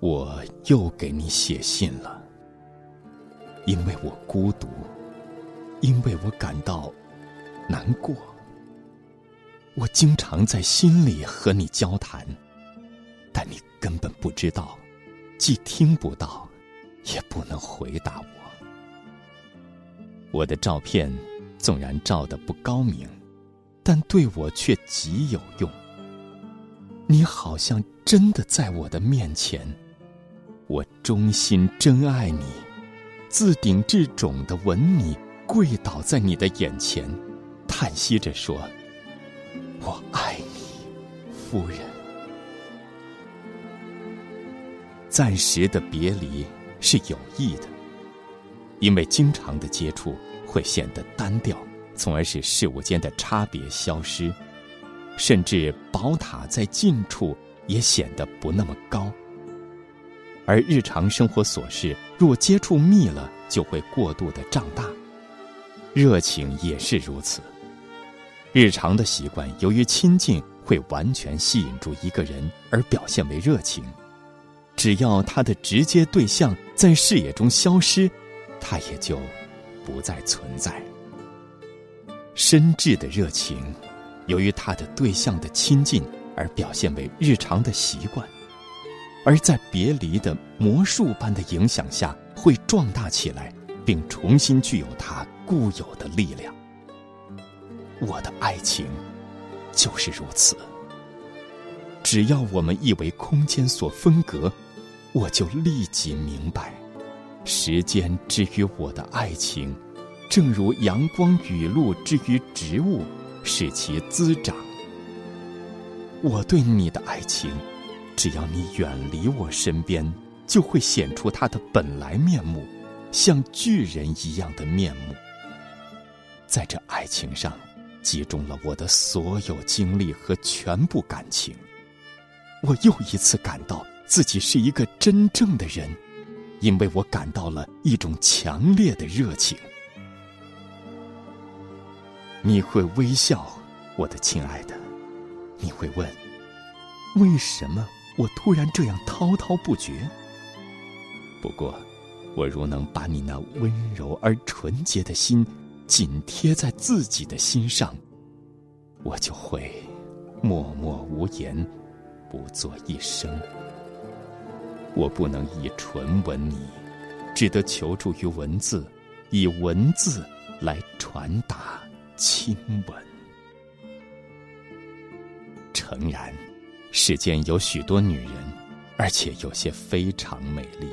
我又给你写信了，因为我孤独，因为我感到难过。我经常在心里和你交谈，但你根本不知道，既听不到，也不能回答我。我的照片纵然照得不高明，但对我却极有用。你好像真的在我的面前。我衷心真爱你，自顶至踵的吻你，跪倒在你的眼前，叹息着说：“我爱你，夫人。”暂时的别离是有益的，因为经常的接触会显得单调，从而使事物间的差别消失，甚至宝塔在近处也显得不那么高。而日常生活琐事，若接触密了，就会过度的胀大。热情也是如此。日常的习惯，由于亲近，会完全吸引住一个人而表现为热情。只要他的直接对象在视野中消失，他也就不再存在。深挚的热情，由于他的对象的亲近而表现为日常的习惯。而在别离的魔术般的影响下，会壮大起来，并重新具有它固有的力量。我的爱情就是如此。只要我们一为空间所分隔，我就立即明白，时间之于我的爱情，正如阳光雨露之于植物，使其滋长。我对你的爱情。只要你远离我身边，就会显出他的本来面目，像巨人一样的面目。在这爱情上，集中了我的所有精力和全部感情。我又一次感到自己是一个真正的人，因为我感到了一种强烈的热情。你会微笑，我的亲爱的，你会问，为什么？我突然这样滔滔不绝。不过，我如能把你那温柔而纯洁的心紧贴在自己的心上，我就会默默无言，不作一声。我不能以唇吻你，只得求助于文字，以文字来传达亲吻。诚然。世间有许多女人，而且有些非常美丽，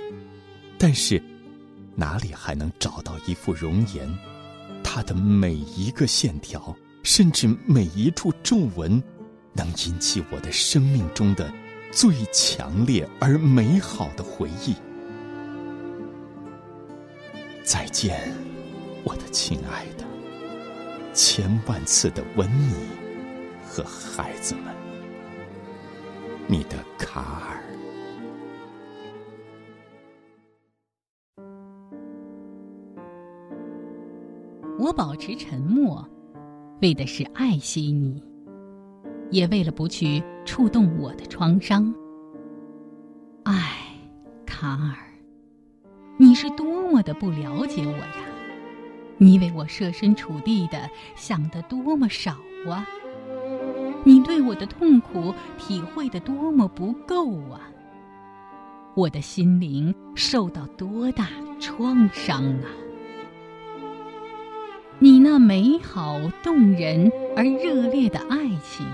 但是哪里还能找到一副容颜？她的每一个线条，甚至每一处皱纹，能引起我的生命中的最强烈而美好的回忆。再见，我的亲爱的，千万次的吻你和孩子们。你的卡尔。我保持沉默，为的是爱惜你，也为了不去触动我的创伤。唉，卡尔，你是多么的不了解我呀！你为我设身处地的想的多么少啊！你对我的痛苦体会的多么不够啊！我的心灵受到多大创伤啊！你那美好动人而热烈的爱情，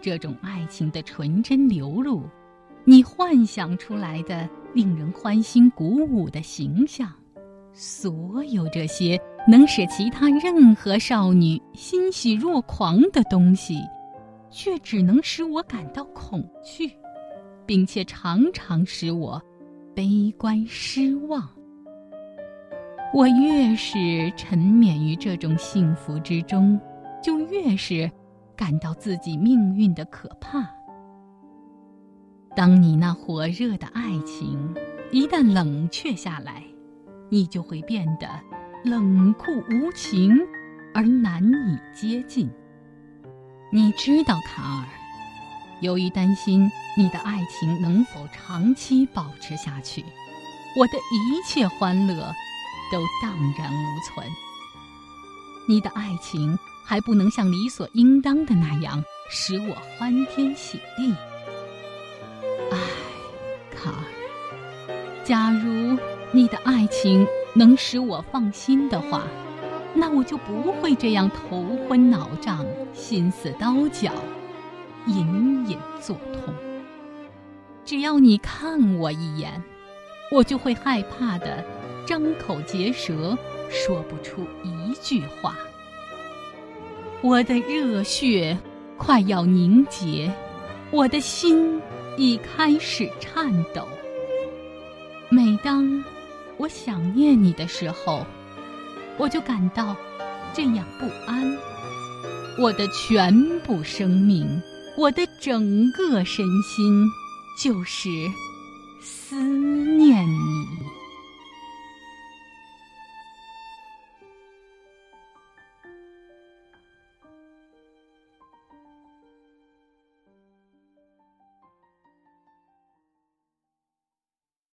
这种爱情的纯真流露，你幻想出来的令人欢欣鼓舞的形象，所有这些能使其他任何少女欣喜若狂的东西。却只能使我感到恐惧，并且常常使我悲观失望。我越是沉湎于这种幸福之中，就越是感到自己命运的可怕。当你那火热的爱情一旦冷却下来，你就会变得冷酷无情而难以接近。你知道，卡尔，由于担心你的爱情能否长期保持下去，我的一切欢乐都荡然无存。你的爱情还不能像理所应当的那样使我欢天喜地。唉，卡尔，假如你的爱情能使我放心的话，那我就不会这样头昏脑胀、心似刀绞。隐隐作痛。只要你看我一眼，我就会害怕的张口结舌，说不出一句话。我的热血快要凝结，我的心已开始颤抖。每当我想念你的时候，我就感到这样不安。我的全部生命。我的整个身心，就是思念。